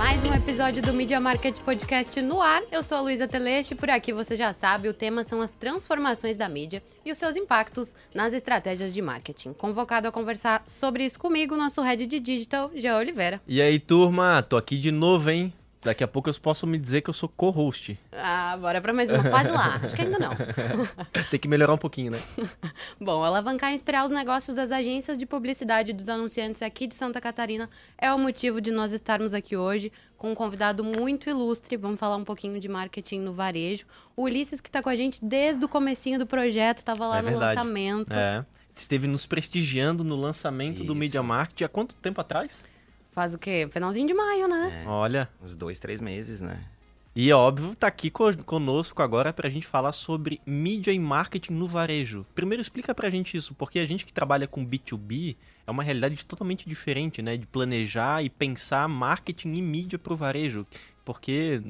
Mais um episódio do Media Market Podcast no ar. Eu sou a Luísa Teleste. Por aqui você já sabe, o tema são as transformações da mídia e os seus impactos nas estratégias de marketing. Convocado a conversar sobre isso comigo, nosso head de digital, Jean Oliveira. E aí, turma? Tô aqui de novo, hein? Daqui a pouco eu posso me dizer que eu sou co-host. Ah, bora pra mais uma. Quase lá. Acho que ainda não. Tem que melhorar um pouquinho, né? Bom, alavancar e inspirar os negócios das agências de publicidade dos anunciantes aqui de Santa Catarina é o motivo de nós estarmos aqui hoje com um convidado muito ilustre. Vamos falar um pouquinho de marketing no varejo. O Ulisses, que está com a gente desde o comecinho do projeto, estava lá É no verdade. lançamento. É. Esteve nos prestigiando no lançamento do Isso. Media Market há quanto tempo atrás? Faz o quê? Finalzinho de maio, né? Olha. Uns dois, três meses, né? E é óbvio, tá aqui co- conosco agora pra gente falar sobre mídia e marketing no varejo. Primeiro explica pra gente isso, porque a gente que trabalha com B2B é uma realidade totalmente diferente, né? De planejar e pensar marketing e mídia pro varejo. Porque,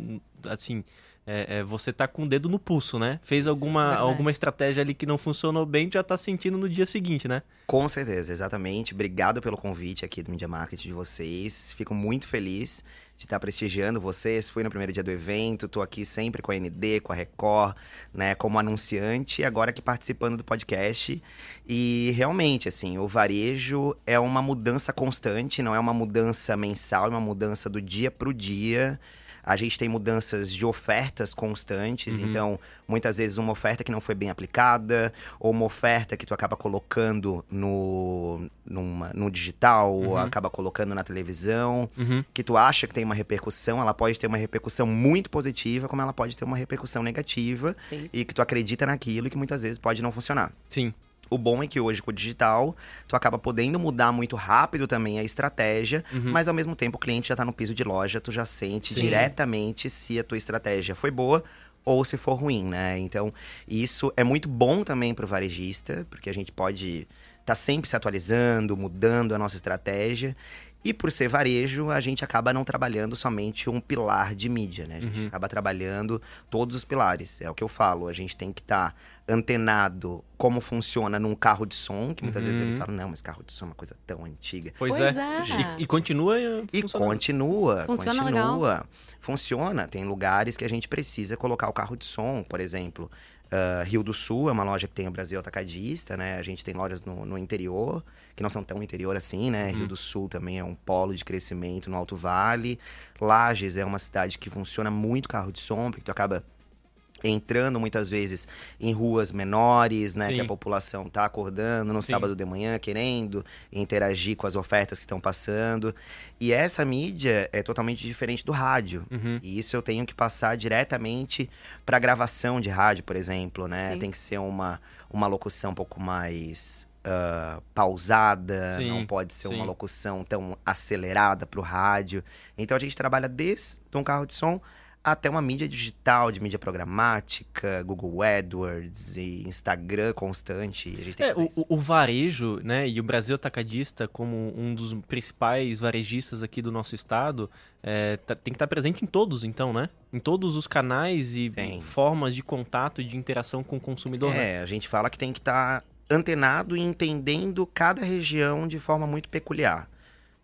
assim, é, é, você tá com o dedo no pulso, né? Fez alguma, verdade. alguma estratégia ali que não funcionou bem, já tá sentindo no dia seguinte, né? Com certeza, exatamente. Obrigado pelo convite aqui do Media Market de vocês. Fico muito feliz de estar prestigiando vocês. Fui no primeiro dia do evento, tô aqui sempre com a ND, com a Record, né, como anunciante, e agora aqui participando do podcast. E realmente, assim, o varejo é uma mudança constante, não é uma mudança mensal, é uma mudança do dia pro dia. A gente tem mudanças de ofertas constantes, Uhum. então muitas vezes uma oferta que não foi bem aplicada, ou uma oferta que tu acaba colocando no, numa, no digital, ou Uhum. acaba colocando na televisão, Uhum. que tu acha que tem uma repercussão, ela pode ter uma repercussão muito positiva, como ela pode ter uma repercussão negativa, Sim. e que tu acredita naquilo e que muitas vezes pode não funcionar. Sim. O bom é que hoje com o digital, tu acaba podendo mudar muito rápido também a estratégia, Uhum. mas ao mesmo tempo o cliente já tá no piso de loja, tu já sente Sim. diretamente se a tua estratégia foi boa ou se for ruim, né? Então, isso é muito bom também pro varejista, porque a gente pode tá sempre se atualizando, mudando a nossa estratégia. E por ser varejo, a gente acaba não trabalhando somente um pilar de mídia, né? A gente Uhum. acaba trabalhando todos os pilares. É o que eu falo, a gente tem que estar antenado como funciona num carro de som, que muitas vezes Uhum. eles falam, não, mas carro de som é uma coisa tão antiga. Pois, Pois é. é. E, e continua E continua, Funciona continua. Funciona. Tem lugares que a gente precisa colocar o carro de som, por exemplo. Ah, Rio do Sul é uma loja que tem o Brasil Atacadista, né? A gente tem lojas no, no interior, que não são tão interior assim, né? Uhum. Rio do Sul também é um polo de crescimento no Alto Vale. Lages é uma cidade que funciona muito carro de som, porque tu acaba entrando muitas vezes em ruas menores, né, Sim. que a população tá acordando no Sim. sábado de manhã querendo interagir com as ofertas que estão passando. E essa mídia é totalmente diferente do rádio. Uhum. E isso eu tenho que passar diretamente para gravação de rádio, por exemplo, né? Sim. Tem que ser uma, uma locução um pouco mais ah, pausada, Sim, não pode ser sim. uma locução tão acelerada para o rádio. Então a gente trabalha desde um carro de som até uma mídia digital, de mídia programática, Google AdWords e Instagram constante. É, o, o- varejo, né, e o Brasil Atacadista como um dos principais varejistas aqui do nosso estado, é, tá- tem que estar presente em todos, então, né? Em todos os canais e Tem. formas de contato e de interação com o consumidor, né? É, a gente fala que tem que estar antenado e entendendo cada região de forma muito peculiar.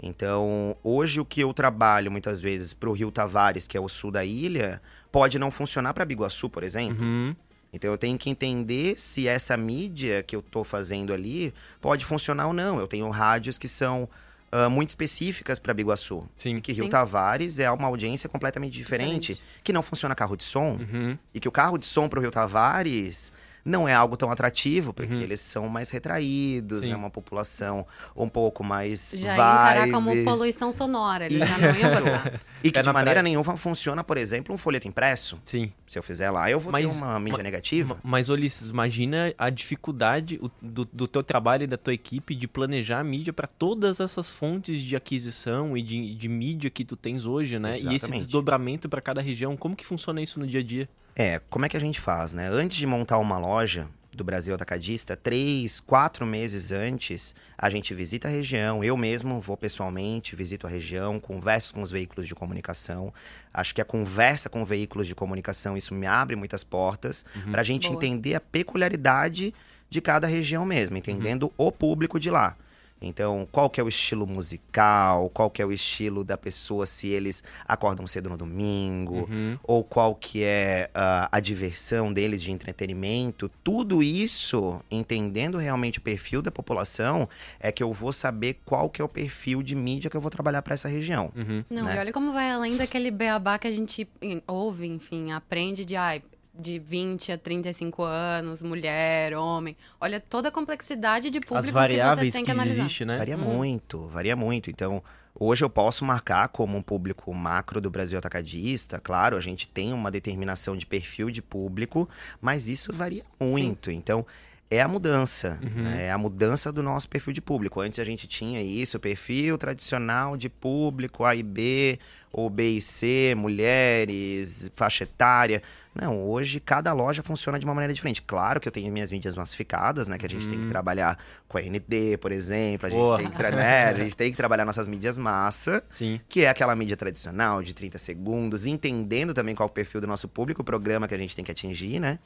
Então, hoje o que eu trabalho muitas vezes para o Rio Tavares, que é o sul da ilha, pode não funcionar para Biguaçu, por exemplo. Uhum. Então eu tenho que entender se essa mídia que eu tô fazendo ali pode funcionar ou não. Eu tenho rádios que são ah, muito específicas para Biguaçu. Sim. Que Rio Sim. Tavares é uma audiência completamente diferente, Diferente. que não funciona carro de som Uhum. e que o carro de som pro Rio Tavares não é algo tão atrativo, porque Uhum. eles são mais retraídos, é uma população um pouco mais Já ia encarar como vibes. poluição sonora, ele já não ia gostar. E que Pé de maneira nenhuma funciona, por exemplo, um folheto impresso. Sim. Se eu fizer lá, eu vou Mas- ter uma mídia ma- negativa. Ma- Mas, Ulisses, imagina a dificuldade do, do teu trabalho e da tua equipe de planejar a mídia para todas essas fontes de aquisição e de, de mídia que tu tens hoje, né? E esse Exatamente. desdobramento para cada região. Como que funciona isso no dia a dia? É, como é que a gente faz, né? Antes de montar uma loja do Brasil Atacadista, três, quatro meses antes, a gente visita a região. Eu mesmo vou pessoalmente, visito a região, converso com os veículos de comunicação. Acho que a conversa com veículos de comunicação, isso me abre muitas portas para a gente Boa. entender a peculiaridade de cada região mesmo, entendendo o público de lá. Então, qual que é o estilo musical, qual que é o estilo da pessoa se eles acordam cedo no domingo, Uhum. ou qual que é ah, a diversão deles de entretenimento, tudo isso, entendendo realmente o perfil da população, é que eu vou saber qual que é o perfil de mídia que eu vou trabalhar para essa região. Uhum. Não, né? e olha como vai além daquele beabá que a gente ouve, enfim, aprende de, ai, de 20 a 35 anos, mulher, homem. Olha toda a complexidade de público As que variáveis você tem que, que, analisar. existe, né? Varia Hum. muito, varia muito. Então, hoje eu posso marcar como um público macro do Brasil atacadista. Claro, a gente tem uma determinação de perfil de público, mas isso varia muito. Então, é a mudança, Uhum. né? é a mudança do nosso perfil de público. Antes a gente tinha isso, perfil tradicional de público A e B, ou B e C, mulheres, faixa etária. Não, hoje cada loja funciona de uma maneira diferente. Claro que eu tenho minhas mídias massificadas, né? Que a gente tem que trabalhar com a ND, por exemplo. A gente, tem que, né, a gente tem que trabalhar nossas mídias massa, Sim. que é aquela mídia tradicional de 30 segundos, entendendo também qual é o perfil do nosso público, o programa que a gente tem que atingir, né?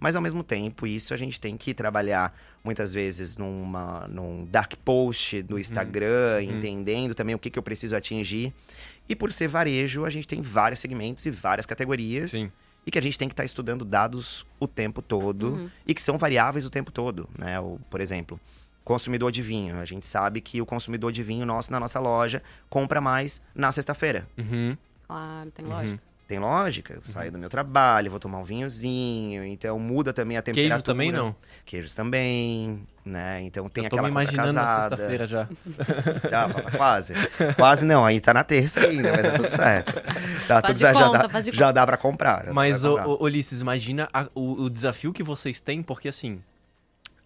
Mas ao mesmo tempo, isso a gente tem que trabalhar muitas vezes numa, num dark post do Instagram, entendendo também o que, que eu preciso atingir. E por ser varejo, a gente tem vários segmentos e várias categorias. Sim. E que a gente tem que estar estudando dados o tempo todo Uhum. e que são variáveis o tempo todo, né? O, por exemplo, consumidor de vinho. A gente sabe que o consumidor de vinho nosso na nossa loja compra mais na sexta-feira. Uhum. Claro, tem Uhum. lógica. Tem lógica, eu saio do meu trabalho, vou tomar um vinhozinho, então muda também a temperatura. Queijo também não. Queijos também, né? Então tem Eu tô aquela me imaginando na casada. sexta-feira já. Já, falta quase. Quase não, aí tá na terça ainda, mas tá tudo certo. Tá Faz tudo de certo, já, conta, dá, faz de já dá pra comprar. já dá Mas, pra comprar. ô, Ulisses, imagina a- o, o desafio que vocês têm, porque assim,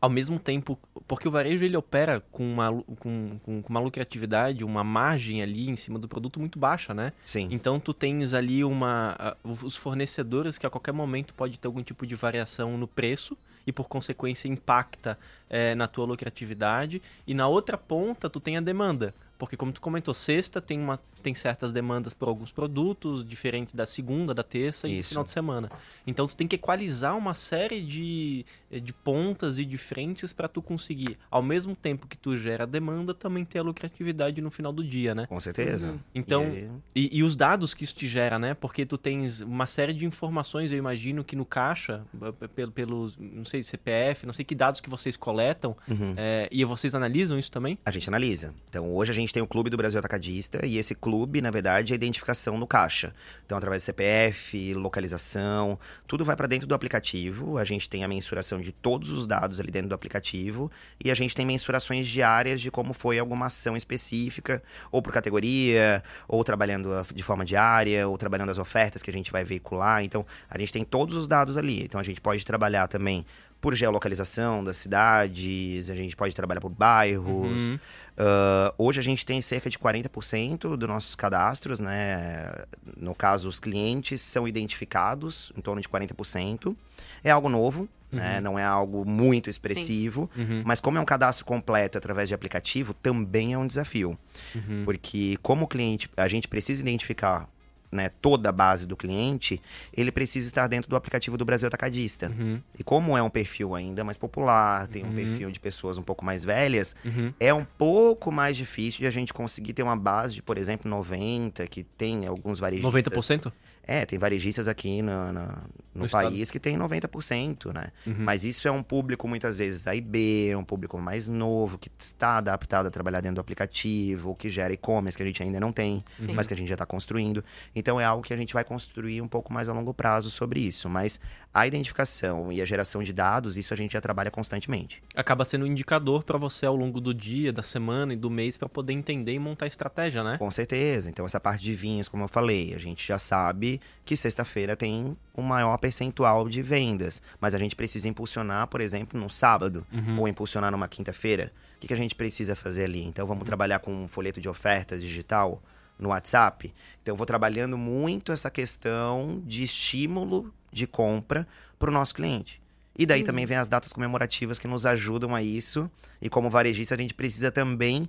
ao mesmo tempo, porque o varejo ele opera com uma, com, com, com uma lucratividade, uma margem ali em cima do produto muito baixa, né? Sim. Então tu tens ali uma os fornecedores que a qualquer momento pode ter algum tipo de variação no preço e por consequência impacta eh, na tua lucratividade. E na outra ponta tu tem a demanda porque como tu comentou sexta tem uma tem certas demandas por alguns produtos diferentes da segunda da terça e do Isso. final de semana então tu tem que equalizar uma série de, de pontas e de frentes para tu conseguir ao mesmo tempo que tu gera demanda também ter a lucratividade no final do dia né Com certeza. Uhum. então E- e, e os dados que isso te gera, né? Porque tu tens uma série de informações, eu imagino que no caixa, p- p- pelos, não sei, CPF, não sei que dados que vocês coletam, Uhum. é, e vocês analisam isso também? A gente analisa. Então, hoje a gente tem o Clube do Brasil Atacadista e esse clube, na verdade, é a identificação no caixa. Então, através do CPF, localização, tudo vai para dentro do aplicativo. A gente tem a mensuração de todos os dados ali dentro do aplicativo e a gente tem mensurações diárias de como foi alguma ação específica, ou por categoria, ou trabalhando a- de forma diária, ou trabalhando as ofertas que a gente vai veicular. Então, a gente tem todos os dados ali. Então, a gente pode trabalhar também por geolocalização das cidades, a gente pode trabalhar por bairros. Uhum. Ah, hoje a gente tem cerca de 40% dos nossos cadastros, né? No caso, os clientes são identificados, em torno de 40%. É algo novo, né? Não é algo muito expressivo. Uhum. Mas como é um cadastro completo através de aplicativo, também é um desafio. Uhum. Porque como cliente, a gente precisa identificar né, toda a base do cliente, ele precisa estar dentro do aplicativo do Brasil Atacadista. Uhum. E como é um perfil ainda mais popular, tem um Uhum. perfil de pessoas um pouco mais velhas, Uhum. é um pouco mais difícil de a gente conseguir ter uma base de, por exemplo, 90, que tem alguns varejistas. 90%? É, tem varejistas aqui no, no, no No estado. país que tem 90%, né? Uhum. Mas isso é um público muitas vezes A e B, é um público mais novo, que está adaptado a trabalhar dentro do aplicativo, que gera e-commerce, que a gente ainda não tem, Sim. mas que a gente já está construindo. Então é algo que a gente vai construir um pouco mais a longo prazo sobre isso. Mas a identificação e a geração de dados, isso a gente já trabalha constantemente. Acaba sendo um indicador para você ao longo do dia, da semana e do mês para poder entender e montar estratégia, né? Com certeza. Então, essa parte de vinhos, como eu falei, a gente já sabe que sexta-feira tem um maior percentual de vendas. Mas a gente precisa impulsionar, por exemplo, num sábado, Uhum. ou impulsionar numa quinta-feira. O que, que a gente precisa fazer ali? Então, vamos trabalhar com um folheto de ofertas digital no WhatsApp. Então, eu vou trabalhando muito essa questão de estímulo de compra para o nosso cliente. E daí também vem as datas comemorativas que nos ajudam a isso. E como varejista, a gente precisa também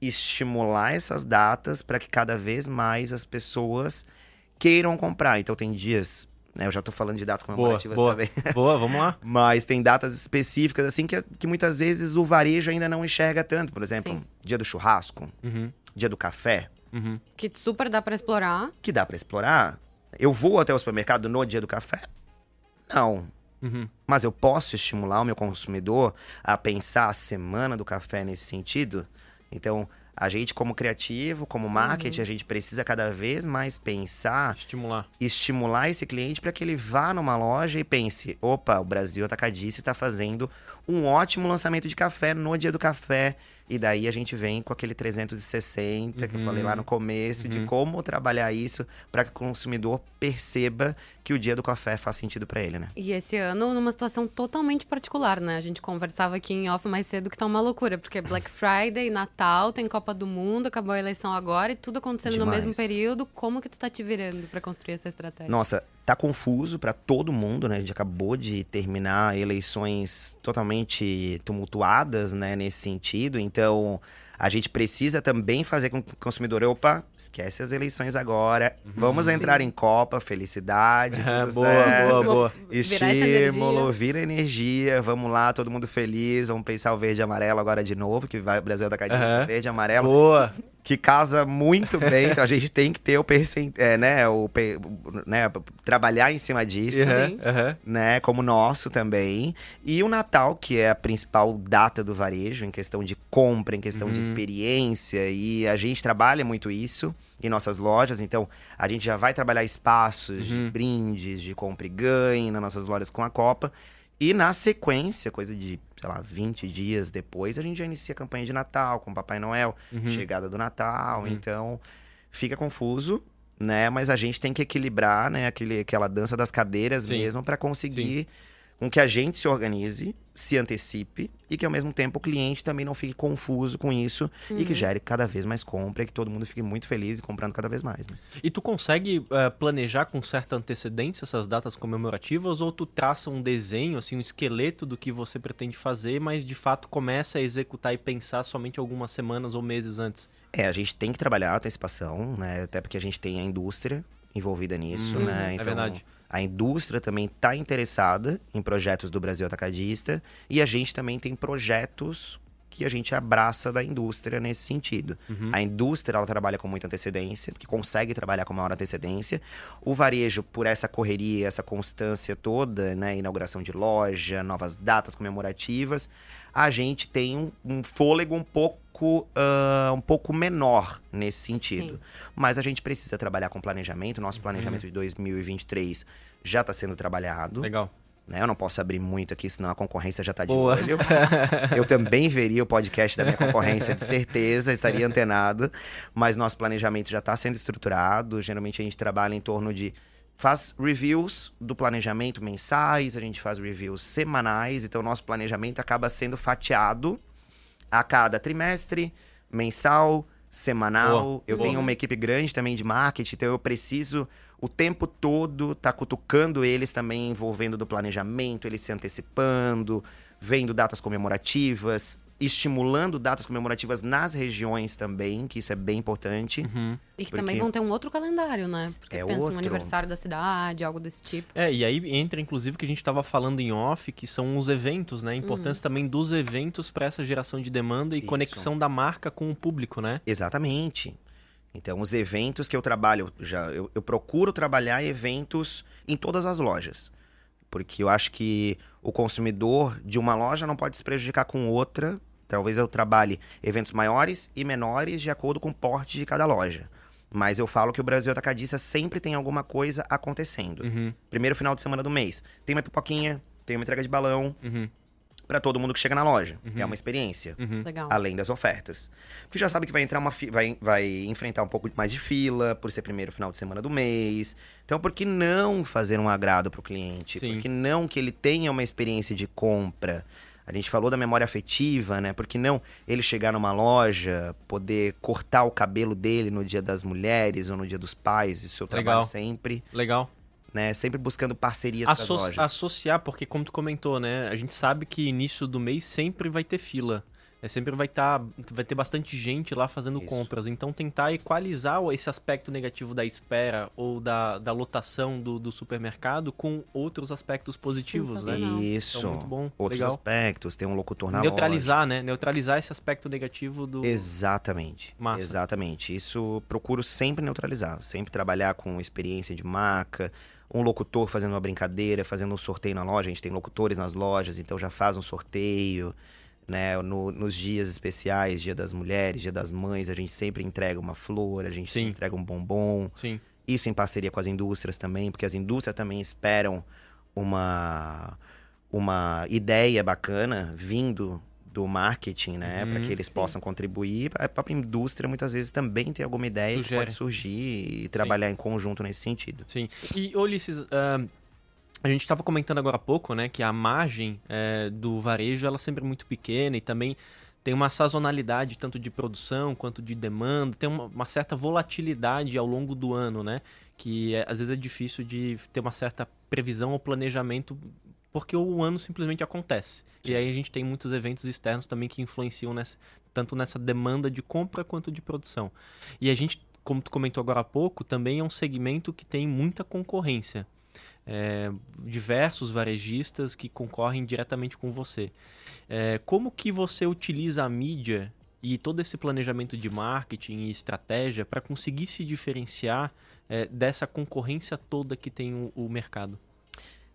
estimular essas datas para que cada vez mais as pessoas queiram comprar. Então tem dias né? Eu já tô falando de datas Boa, comemorativas boa, também. boa, vamos lá. Mas tem datas específicas, assim, que, que muitas vezes o varejo ainda não enxerga tanto. Por exemplo, Sim. dia do churrasco, Uhum, dia do café, uhum. Que super dá pra explorar. que dá pra explorar. Eu vou até o supermercado no dia do café? Não. Uhum. Mas eu posso estimular o meu consumidor a pensar a semana do café nesse sentido? Então, a gente, como criativo, como marketing, a gente precisa cada vez mais pensar Estimular. estimular esse cliente para que ele vá numa loja e pense: opa, o Brasil Atacadista está fazendo um ótimo lançamento de café no dia do café. E daí a gente vem com aquele 360 que eu falei lá no começo, de Uhum. como trabalhar isso para que o consumidor perceba que o dia do café faz sentido para ele, né? E esse ano, numa situação totalmente particular, né? A gente conversava aqui em off mais cedo que tá uma loucura, porque Black Friday, Natal, tem Copa do Mundo, acabou a eleição agora e tudo acontecendo no Demais. mesmo período. Como que tu tá te virando pra construir essa estratégia? Nossa, tá confuso para todo mundo, né? A gente acabou de terminar eleições totalmente tumultuadas, né, nesse sentido. Então, a gente precisa também fazer com que o consumidor, opa, esquece as eleições agora, vamos entrar em Copa, felicidade, tudo boa, certo. boa, boa. Estímulo, vira energia, vamos lá, todo mundo feliz, vamos pensar o verde e amarelo agora de novo, que vai o Brasil da Cadinha, Aham. verde e amarelo Boa. Que casa muito bem, então a gente tem que ter o percent... é, né, o né, trabalhar em cima disso, Uhum, uhum. né, como nosso também. E o Natal, que é a principal data do varejo em questão de compra, em questão de Uhum. experiência, e a gente trabalha muito isso em nossas lojas, então a gente já vai trabalhar espaços de Uhum. brindes, de compra e ganhe nas nossas lojas com a Copa. E na sequência, coisa de, sei lá, 20 dias depois, a gente já inicia a campanha de Natal com o Papai Noel, Uhum. chegada do Natal, Uhum. então fica confuso, né? Mas a gente tem que equilibrar, né? Aquele, aquela dança das cadeiras Sim. mesmo para conseguir com que a gente se organize, se antecipe e que ao mesmo tempo o cliente também não fique confuso com isso e que gere cada vez mais compra e que todo mundo fique muito feliz e comprando cada vez mais, né? E tu consegue eh, planejar com certa antecedência essas datas comemorativas ou tu traça um desenho, assim, um esqueleto do que você pretende fazer, mas de fato começa a executar e pensar somente algumas semanas ou meses antes? É, a gente tem que trabalhar a antecipação, né? Até porque a gente tem a indústria envolvida nisso, Uhum, né? é verdade. A indústria também está interessada em projetos do Brasil Atacadista e a gente também tem projetos que a gente abraça da indústria nesse sentido. Uhum. A indústria ela trabalha com muita antecedência, que consegue trabalhar com maior antecedência. O varejo, por essa correria, essa constância toda, né, inauguração de loja, novas datas comemorativas, a gente tem um, um fôlego um pouco, ah, um pouco menor nesse sentido. Sim. Mas a gente precisa trabalhar com planejamento. Uhum. Nosso planejamento de 2023 já está sendo trabalhado. Legal. Né? Eu não posso abrir muito aqui, senão a concorrência já está de Boa. olho. Eu também veria o podcast da minha concorrência, de certeza, estaria antenado. Mas nosso planejamento já está sendo estruturado. Geralmente a gente trabalha em torno de. Faz reviews do planejamento mensais, a gente faz reviews semanais, então nosso planejamento acaba sendo fatiado a cada trimestre, mensal, semanal. Boa, eu boa. tenho uma equipe grande também de marketing, então eu preciso o tempo todo tá cutucando eles também, envolvendo do planejamento, eles se antecipando, vendo datas comemorativas, estimulando datas comemorativas nas regiões também, que isso é bem importante. Uhum. E que Porque- também vão ter um outro calendário, né? Porque É pensa outro. no aniversário da cidade, algo desse tipo. É, e aí entra inclusive o que a gente estava falando em off, que são os eventos, né? A importância também dos eventos para essa geração de demanda e Isso. conexão da marca com o público, né? Exatamente. Então, os eventos que eu trabalho, já eu, eu procuro trabalhar eventos em todas as lojas. Porque eu acho que o consumidor de uma loja não pode se prejudicar com outra. Talvez eu trabalhe eventos maiores e menores de acordo com o porte de cada loja. Mas eu falo que o Brasil Atacadista sempre tem alguma coisa acontecendo. Uhum, Primeiro final de semana do mês. Tem uma pipoquinha, tem uma entrega de balão uhum, para todo mundo que chega na loja. É uma experiência uhum. Legal. além das ofertas. Porque já sabe que vai entrar uma fi- vai, vai enfrentar um pouco mais de fila por ser primeiro final de semana do mês. Então, por que não fazer um agrado para o cliente? Sim. Por que não que ele tenha uma experiência de compra? A gente falou da memória afetiva, né? Por que não ele chegar numa loja, poder cortar o cabelo dele no dia das mulheres ou no dia dos pais? Isso eu Legal. trabalho sempre, Legal. Né? Sempre buscando parcerias com as Asso- lojas. associar, porque como tu comentou, né? A gente sabe que início do mês sempre vai ter fila. é, sempre vai, tá, vai ter bastante gente lá fazendo Isso. compras. Então tentar equalizar esse aspecto negativo da espera ou da, da lotação do, do supermercado com outros aspectos positivos, né? Isso. Então, muito bom. Outros Legal. aspectos, tem um locutor na Neutralizar, né? Neutralizar esse aspecto negativo do. loja. Exatamente. Massa. Exatamente. Isso procuro sempre neutralizar, sempre trabalhar com experiência de marca, um locutor fazendo uma brincadeira, fazendo um sorteio na loja. A gente tem locutores nas lojas, então já faz um sorteio. Né, no- nos dias especiais, Dia das Mulheres, Dia das Mães, a gente sempre entrega uma flor, a gente Sim. sempre entrega um bombom. Sim. Isso em parceria com as indústrias também, porque as indústrias também esperam uma, uma ideia bacana vindo do marketing, né? Uhum. Para que eles Sim. possam contribuir. A própria indústria muitas vezes também tem alguma ideia que Sugere. pode surgir e trabalhar em conjunto nesse sentido. Sim. E, Ulisses, ah, a gente estava comentando agora há pouco, né, que a margem eh, do varejo ela sempre é muito pequena e também tem uma sazonalidade tanto de produção quanto de demanda, tem uma, uma certa volatilidade ao longo do ano, né? Que é- às vezes é difícil de ter uma certa previsão ou planejamento porque o ano simplesmente acontece. E aí a gente tem muitos eventos externos também que influenciam nessa, tanto nessa demanda de compra quanto de produção. E a gente, como tu comentou agora há pouco, também é um segmento que tem muita concorrência. É, diversos varejistas que concorrem diretamente com você. É, como que você utiliza a mídia e todo esse planejamento de marketing e estratégia para conseguir se diferenciar é, dessa concorrência toda que tem o, o mercado?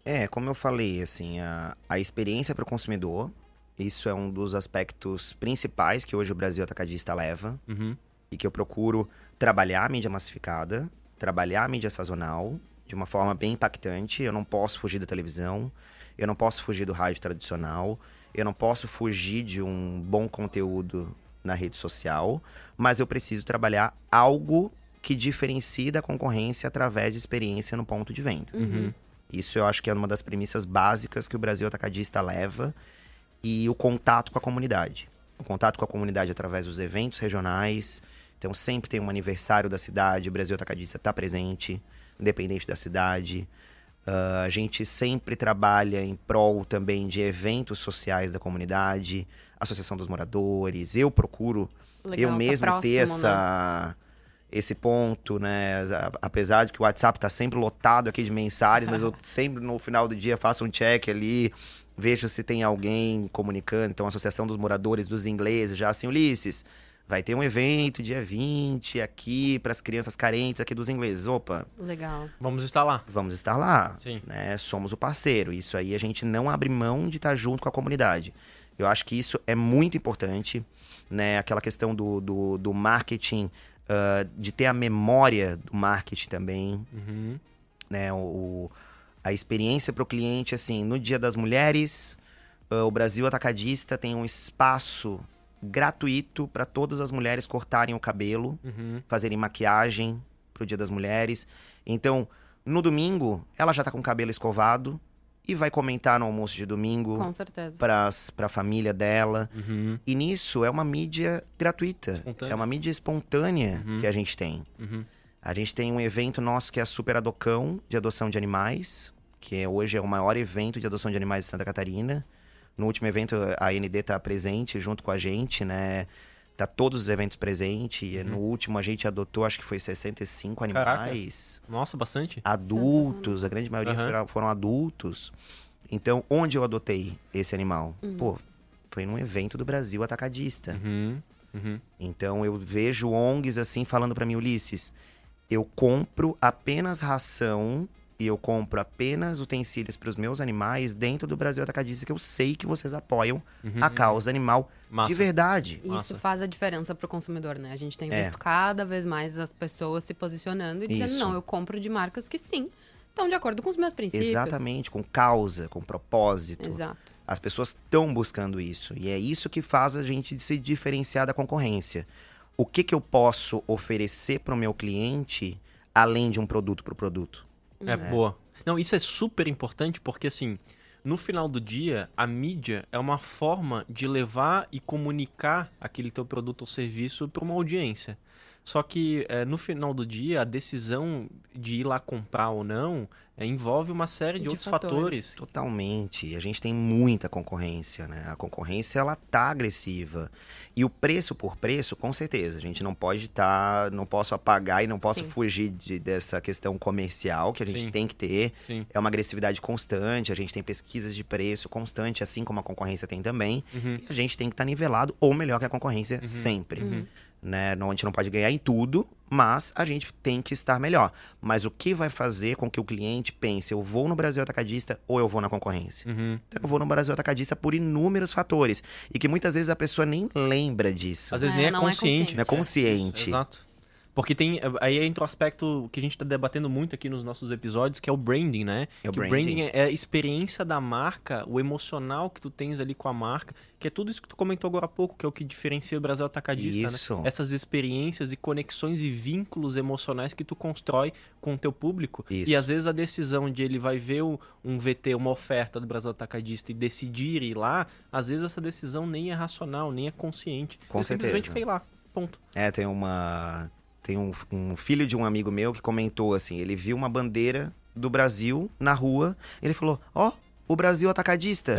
É, como eu falei, assim, a, a experiência para o consumidor, isso é um dos aspectos principais que hoje o Brasil Atacadista leva. Uhum, e que eu procuro trabalhar a mídia massificada, trabalhar a mídia sazonal de uma forma bem impactante. Eu não posso fugir da televisão, eu não posso fugir do rádio tradicional, eu não posso fugir de um bom conteúdo na rede social, mas eu preciso trabalhar algo que diferencie da concorrência através de experiência no ponto de venda. uhum. Isso eu acho que é uma das premissas básicas que o Brasil Atacadista leva e o contato com a comunidade. O contato com a comunidade através dos eventos regionais. Então sempre tem um aniversário da cidade, o Brasil Atacadista está presente, independente da cidade. Ah, a gente sempre trabalha em prol também de eventos sociais da comunidade, Associação dos Moradores. Eu procuro Legal, eu tá mesmo próximo, ter né? Esse ponto, né? Apesar de que o WhatsApp tá sempre lotado aqui de mensagens, mas eu sempre no final do dia faço um check ali, vejo se tem alguém comunicando. Então, a Associação dos Moradores dos Ingleses, já assim, Ulisses, vai ter um evento dia 20 aqui para as crianças carentes aqui dos ingleses. Opa, Legal. Vamos estar lá. vamos estar lá. Sim. Né? Somos o parceiro. Isso aí a gente não abre mão de estar junto com a comunidade. Eu acho que isso é muito importante, né? Aquela questão do, do, do marketing, ah, de ter a memória do marketing também, Uhum. né? O, o- a experiência para o cliente, assim, no Dia das Mulheres, ah, o Brasil Atacadista tem um espaço gratuito para todas as mulheres cortarem o cabelo Uhum. fazerem maquiagem pro Dia das Mulheres. Então, no domingo, ela já tá com o cabelo escovado e vai comentar no almoço de domingo Com certeza. pras, pra família dela. Uhum. E nisso é uma mídia gratuita. Espontânea. É uma mídia espontânea Uhum. que a gente tem. Uhum. A gente tem um evento nosso que é a Super Adocão de adoção de animais, que é- hoje é o maior evento de adoção de animais de Santa Catarina. No último evento, a AND tá presente junto com a gente, né? Tá todos os eventos presentes. E No último, a gente adotou, acho que foi 65 Uhum. Caraca. animais. Nossa, bastante. Adultos, a grande maioria Aham. foram, foram adultos. Então, onde eu adotei esse animal? Uhum. Pô, foi num evento do Brasil Atacadista. Uhum. Uhum. Então eu vejo ONGs assim falando pra mim, Ulisses, eu compro apenas ração e eu compro apenas utensílios para os meus animais dentro do Brasil Atacadista, que eu sei que vocês apoiam Uhum. a causa animal Massa. de verdade. Isso Massa. faz a diferença pro consumidor, né? A gente tem É. visto cada vez mais as pessoas se posicionando e dizendo, Isso. não, eu compro de marcas que sim, estão de acordo com os meus princípios. Exatamente, com causa, com propósito. Exato. As pessoas estão buscando isso. E é isso que faz a gente se diferenciar da concorrência. O que, que eu posso oferecer para o meu cliente além de um produto para o produto? É, boa. Não, isso é super importante porque, assim, no final do dia, a mídia é uma forma de levar e comunicar aquele teu produto ou serviço para uma audiência. Só que, é, no final do dia, a decisão de ir lá comprar ou não É, envolve uma série de, De outros fatores. fatores. Totalmente. A gente tem muita concorrência, né? A concorrência ela tá agressiva. E o preço por preço, com certeza. A gente não pode estar, não posso apagar e não posso Sim. fugir de- dessa questão comercial que a gente Sim. tem que ter. Sim. É uma agressividade constante, a gente tem pesquisas de preço constante, assim como a concorrência tem também. Uhum. E a gente tem que estar nivelado ou melhor que a concorrência sempre. Uhum. Né? Não, a gente não pode ganhar em tudo, mas a gente tem que estar melhor. Mas o que vai fazer com que o cliente pense, eu vou no Brasil Atacadista ou eu vou na concorrência? Uhum. Então, eu vou no Brasil Atacadista por inúmeros fatores. E que muitas vezes a pessoa nem lembra disso. Às vezes É, nem é não é consciente. Não é consciente. Exato. Porque tem. Aí entra o aspecto que a gente tá debatendo muito aqui nos nossos episódios, que é o branding, né? É o que branding. é a experiência da marca, o emocional que tu tens ali com a marca, que é tudo isso que tu comentou agora há pouco, que é o que diferencia o Brasil Atacadista, Isso. né? Essas experiências e conexões e vínculos emocionais que tu constrói com o teu público. Isso. E às vezes a decisão de ele vai ver o- um VT, uma oferta do Brasil Atacadista e decidir ir lá, às vezes essa decisão nem é racional, nem é consciente. Com ele simplesmente certeza. quer ir lá. Ponto. É, tem uma. Tem um, um filho de um amigo meu que comentou assim: ele viu uma bandeira do Brasil na rua, ele falou: Ó, o Brasil atacadista.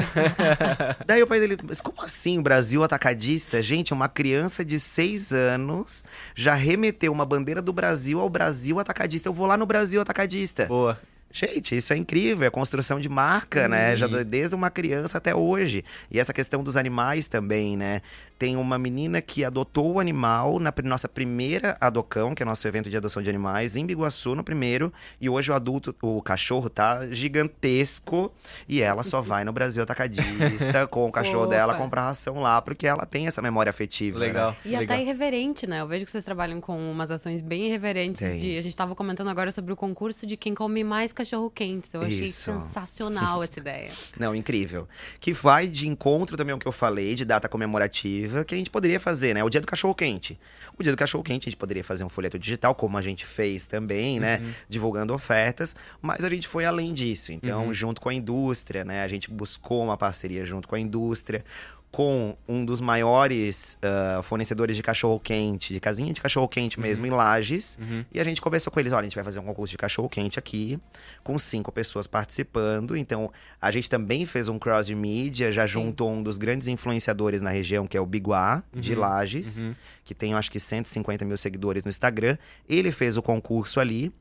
Daí o pai dele, mas como assim o Brasil atacadista? Gente, uma criança de seis anos já remeteu uma bandeira do Brasil ao Brasil atacadista. Eu vou lá no Brasil atacadista. Boa. Gente, isso é incrível, é construção de marca, né? Já do- desde uma criança até hoje. E essa questão dos animais também, né? Tem uma menina que adotou o animal na nossa primeira Adocão, que é nosso evento de adoção de animais, em Biguaçu no primeiro. E hoje o adulto, o cachorro tá gigantesco e ela só vai no Brasil Atacadista com o cachorro Fofa. dela comprar ração lá, porque ela tem essa memória afetiva. né? Legal. E legal. até irreverente, né? Eu vejo que vocês trabalham com umas ações bem irreverentes. Tem. De, a gente tava comentando agora sobre o concurso de quem come mais cachorro-quentes. Eu achei Isso. sensacional essa ideia. Não, incrível. Que vai de encontro também ao que eu falei, de data comemorativa, que a gente poderia fazer, né? O dia do cachorro quente. O dia do cachorro quente a gente poderia fazer um folheto digital, como a gente fez também, né? Divulgando ofertas, mas a gente foi além disso. Então, junto com a indústria, né? A gente buscou uma parceria junto com a indústria. Com um dos maiores ah, fornecedores de cachorro-quente, de casinha de cachorro-quente mesmo, em Lages. Uhum. E a gente conversou com eles: olha, a gente vai fazer um concurso de cachorro-quente aqui, com cinco pessoas participando. Então, a gente também fez um cross de mídia, já Sim. juntou um dos grandes influenciadores na região, que é o Biguá, de Uhum, Lages, uhum. que tem, acho que, 150 mil seguidores no Instagram. Ele fez o concurso ali,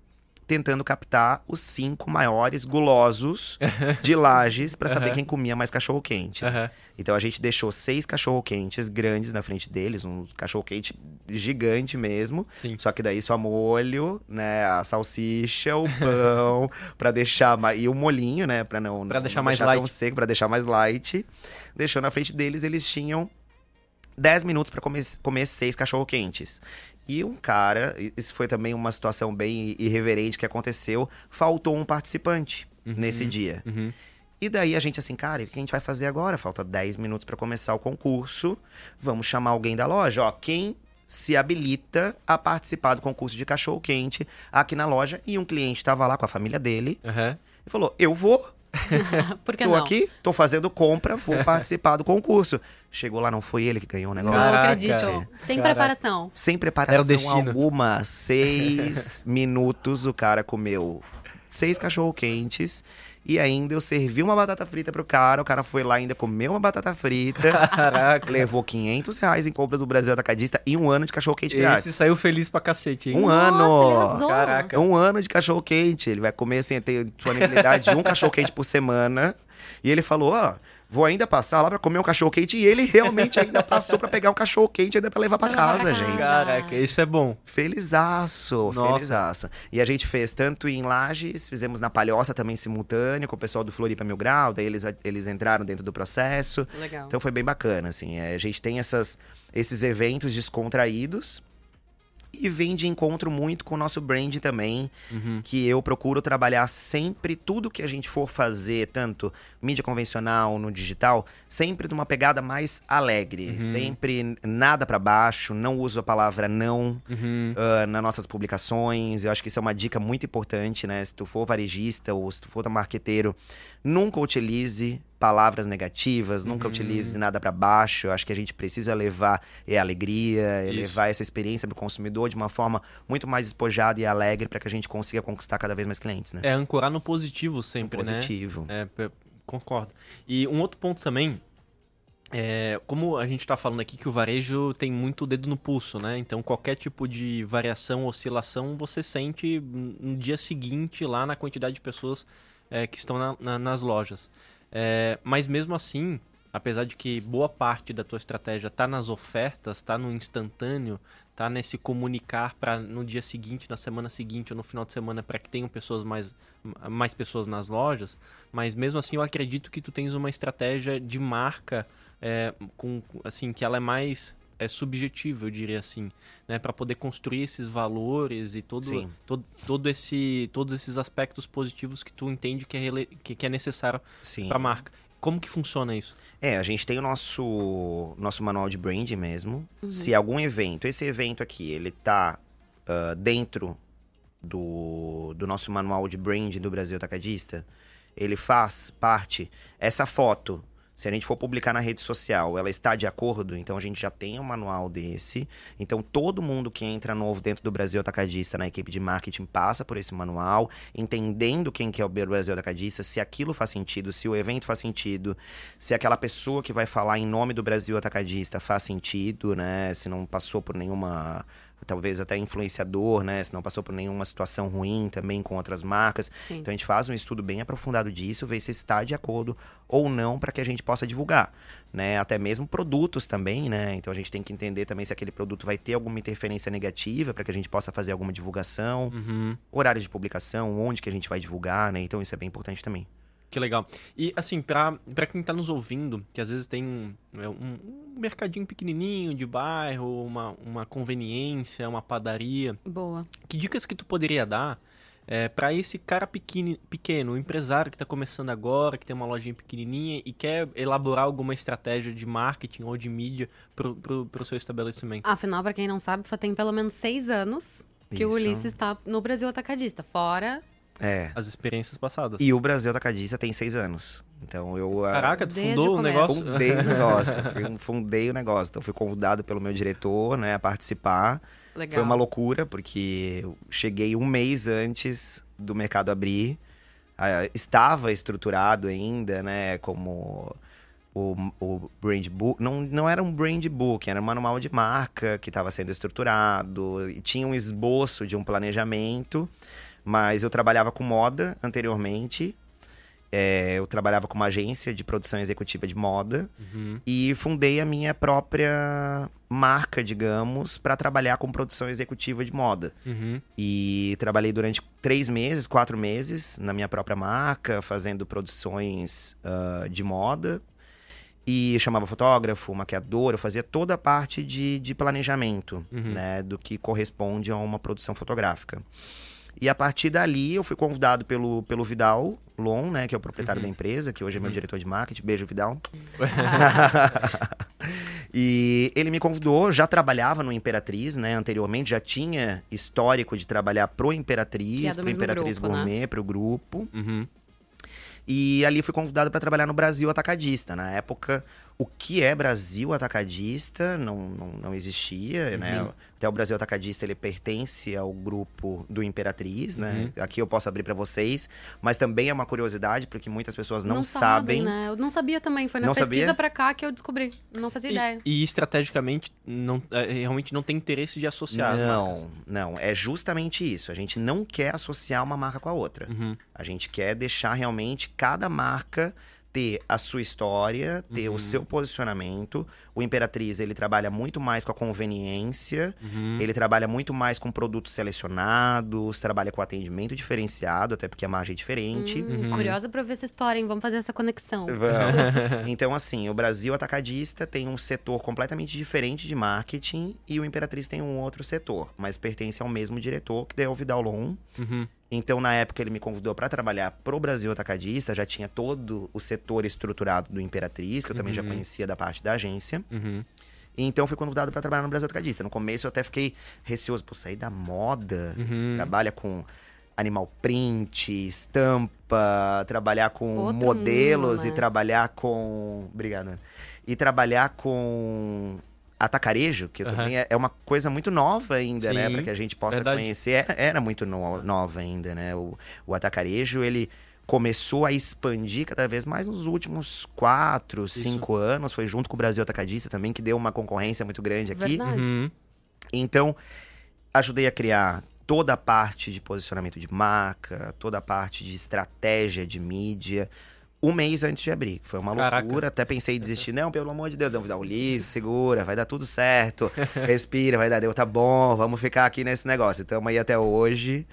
tentando captar os cinco maiores gulosos de Lages para saber Aham. quem comia mais cachorro-quente. Aham. Então a gente deixou seis cachorro-quentes grandes na frente deles, um cachorro-quente gigante mesmo. Sim. Só que daí só molho, né? A salsicha, o pão, pra deixar mais. E o molhinho, né? Pra não. Não- deixar não mais tão light. seco, pra deixar mais light. Deixou na frente deles, eles tinham 10 minutos pra comer, comer seis cachorro-quentes. E um cara, isso foi também uma situação bem irreverente que aconteceu, faltou um participante nesse dia. Uhum. E daí a gente assim, cara, o que a gente vai fazer agora? Falta 10 minutos pra começar o concurso. Vamos chamar alguém da loja, ó, quem se habilita a participar do concurso de cachorro quente aqui na loja e um cliente estava lá com a família dele Aham. e falou: "Eu vou, Por tô não? aqui, tô fazendo compra, vou participar do concurso". Chegou lá, não foi ele que ganhou o Não negócio. Caraca. acredito. Sem Caraca. preparação. Sem Era o preparação destino. alguma, seis minutos o cara comeu seis cachorro quentes e ainda eu servi uma batata frita pro cara. O cara foi lá ainda comeu uma batata frita, Caraca. levou 500 reais em compras do Brasil Atacadista e um ano de cachorro quente Esse grátis. saiu feliz pra cacete, hein? Um Nossa, ano. Caraca. Um ano de cachorro quente. Ele vai comer assim, tem disponibilidade de um cachorro quente por semana. E ele falou: Ó, vou ainda passar lá pra comer um cachorro quente. E ele realmente ainda passou pra pegar um cachorro quente ainda pra levar levar casa, gente. Caraca, isso é bom. Felizaço, Nossa. felizaço. E a gente fez tanto em Lages, fizemos na Palhoça também simultâneo, com o pessoal do Floripa Mil Grau, daí eles, eles entraram dentro do processo. Legal. Então foi bem bacana, assim. é, a gente tem essas, esses eventos descontraídos e vem de encontro muito com o nosso brand também, Uhum. que eu procuro trabalhar sempre tudo que a gente for fazer, tanto mídia convencional, no digital, sempre numa pegada mais alegre, Uhum. sempre nada pra baixo, não uso a palavra não Uhum. ah, nas nossas publicações. Eu acho que isso é uma dica muito importante, né? Se tu for varejista ou se tu for marqueteiro, nunca utilize palavras negativas, nunca Uhum. utilize nada para baixo. Eu acho que a gente precisa levar é, alegria, é, Isso. levar essa experiência pro consumidor de uma forma muito mais despojada e alegre para que a gente consiga conquistar cada vez mais clientes, né? É ancorar no positivo sempre, né? Positivo. É, concordo. E um outro ponto também, é, como a gente está falando aqui que o varejo tem muito dedo no pulso, né? Então qualquer tipo de variação, oscilação, você sente no dia seguinte lá na quantidade de pessoas é, que estão na- na- nas lojas. É, mas mesmo assim, apesar de que boa parte da tua estratégia está nas ofertas, está no instantâneo, tá nesse comunicar para no dia seguinte, na semana seguinte ou no final de semana para que tenham pessoas mais mais pessoas nas lojas, mas mesmo assim eu acredito que tu tens uma estratégia de marca é, com assim que ela é mais é subjetiva, eu diria assim, né, para poder construir esses valores e todo, Sim. todo todo esse todos esses aspectos positivos que tu entende que é, rele- que, que é necessário Sim. para a marca. Como que funciona isso? É, a gente tem o nosso, nosso manual de branding mesmo. Se algum evento, esse evento aqui, ele tá ah, dentro do, do nosso manual de branding do Brasil Atacadista, ele faz parte. Essa foto, se a gente for publicar na rede social, ela está de acordo, então a gente já tem um manual desse. Então todo mundo que entra novo dentro do Brasil Atacadista na equipe de marketing passa por esse manual, entendendo quem que é o Brasil Atacadista, se aquilo faz sentido, se o evento faz sentido, se aquela pessoa que vai falar em nome do Brasil Atacadista faz sentido, né? Se não passou por nenhuma talvez até influenciador, né? Se não passou por nenhuma situação ruim também com outras marcas. Sim. Então a gente faz um estudo bem aprofundado disso, ver se está de acordo ou não para que a gente possa divulgar, né? Até mesmo produtos também, né? Então a gente tem que entender também se aquele produto vai ter alguma interferência negativa para que a gente possa fazer alguma divulgação, Uhum. horários de publicação, onde que a gente vai divulgar, né? Então isso é bem importante também. Que legal. E assim, pra, pra quem tá nos ouvindo, que às vezes tem é, um, um mercadinho pequenininho de bairro, uma, uma conveniência, uma padaria, Boa. que dicas que tu poderia dar é, para esse cara pequeno, pequeno, o empresário que tá começando agora, que tem uma lojinha pequenininha e quer elaborar alguma estratégia de marketing ou de mídia pro, pro, pro seu estabelecimento? Afinal, pra quem não sabe, tem pelo menos seis anos que o Isso. Ulisses está no Brasil Atacadista. Fora. É. As experiências passadas. E o Brasil Atacadista tem seis anos. Então eu. ah, Caraca, tu Desde fundou o negócio? Fundei o negócio, fui- fundei o negócio. Então fui convidado pelo meu diretor, né, a participar. Legal. Foi uma loucura, porque eu cheguei um mês antes do mercado abrir. Ah, estava estruturado ainda, né, como o, o brand book. Não, não era um brand book, era um manual de marca que estava sendo estruturado. E tinha um esboço de um planejamento. Mas eu trabalhava com moda anteriormente. É, eu trabalhava com uma agência de produção executiva de moda Uhum. e fundei a minha própria marca, digamos, para trabalhar com produção executiva de moda. Uhum. E trabalhei durante três meses, quatro meses na minha própria marca, fazendo produções ah, de moda. E chamava fotógrafo, maquiador, eu fazia toda a parte de, de planejamento, Uhum. né, do que corresponde a uma produção fotográfica. E a partir dali eu fui convidado pelo, pelo Vidal Lon, né, que é o proprietário Uhum. da empresa, que hoje é meu diretor de marketing. Beijo, Vidal. e ele me convidou, já trabalhava no Imperatriz, né? Anteriormente já tinha histórico de trabalhar pro Imperatriz, é pro Imperatriz grupo, né? Gourmet, pro grupo. Uhum. E ali fui convidado para trabalhar no Brasil Atacadista. Na época, o que é Brasil Atacadista não, não, não existia, né? Sim. Até o Brasil Atacadista, ele pertence ao grupo do Imperatriz, né? Uhum. Aqui eu posso abrir para vocês, mas também é uma curiosidade, porque muitas pessoas não, sabem. né? Eu não sabia também. Foi na Não pesquisa sabia? pra cá que eu descobri. Não fazia ideia. E, e estrategicamente, não, é, realmente não tem interesse de associar as marcas. Não, não. É justamente isso. A gente não quer associar uma marca com a outra. Uhum. A gente quer deixar realmente cada marca ter a sua história, ter Uhum. o seu posicionamento. O Imperatriz, ele trabalha muito mais com a conveniência, Uhum. ele trabalha muito mais com produtos selecionados, trabalha com atendimento diferenciado, até porque a margem é diferente. Hum, Uhum. Curiosa pra ver essa história, hein? Vamos fazer essa conexão. Vamos. Então, assim, o Brasil Atacadista tem um setor completamente diferente de marketing e o Imperatriz tem um outro setor, mas pertence ao mesmo diretor, que é o Vidal Lon. Uhum. Então, na época, ele me convidou para trabalhar pro Brasil Atacadista, já tinha todo o setor estruturado do Imperatriz, que eu também já Uhum. conhecia da parte da agência. Uhum. E então, fui convidado para trabalhar no Brasil Atacadista. No começo, eu até fiquei receoso por sair da moda, Uhum. trabalha com animal print, estampa, trabalhar com Outro modelos mundo, né? e trabalhar com. Obrigado. Ana. E trabalhar com atacarejo, que Aham. também é, é uma coisa muito nova ainda, né? Sim, Para que a gente possa verdade. conhecer. Era, era muito no- nova ainda, né? O, o atacarejo, ele começou a expandir cada vez mais nos últimos quatro, cinco anos. Foi junto com o Brasil Atacadista também, que deu uma concorrência muito grande aqui. Verdade. Uhum. Então, ajudei a criar toda a parte de posicionamento de marca, toda a parte de estratégia de mídia. Um mês antes de abrir. Foi uma Caraca. loucura. Até pensei em desistir. Não, pelo amor de Deus, não, dá um liso, segura, vai dar tudo certo. Respira, vai dar, deu, tá bom, vamos ficar aqui nesse negócio. Estamos aí até hoje,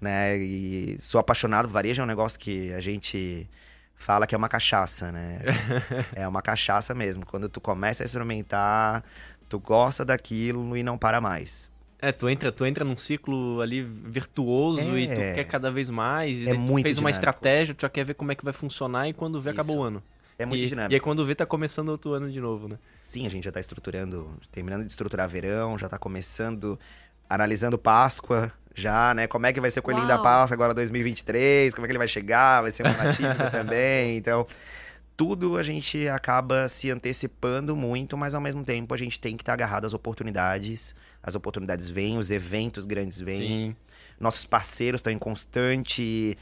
né? E sou apaixonado. Varejo é um negócio que a gente fala que é uma cachaça, né? é uma cachaça mesmo. Quando tu começa a experimentar, tu gosta daquilo e não para mais. É, tu entra, tu entra num ciclo ali virtuoso É. e tu quer cada vez mais. E É daí tu muito fez uma dinâmico. estratégia, tu já quer ver como é que vai funcionar e quando vê, Isso. acabou o ano. É muito e, dinâmico. E aí quando vê, tá começando outro ano de novo, né? Sim, a gente já tá estruturando, terminando de estruturar verão, já tá começando, analisando Páscoa, já, né? Como é que vai ser o Coelhinho da Uau. Páscoa agora 2023, como é que ele vai chegar, vai ser uma nativa também, então... Tudo a gente acaba se antecipando muito, mas ao mesmo tempo a gente tem que estar agarrado às oportunidades. As oportunidades vêm, os eventos grandes vêm. Sim. Nossos parceiros estão em constante.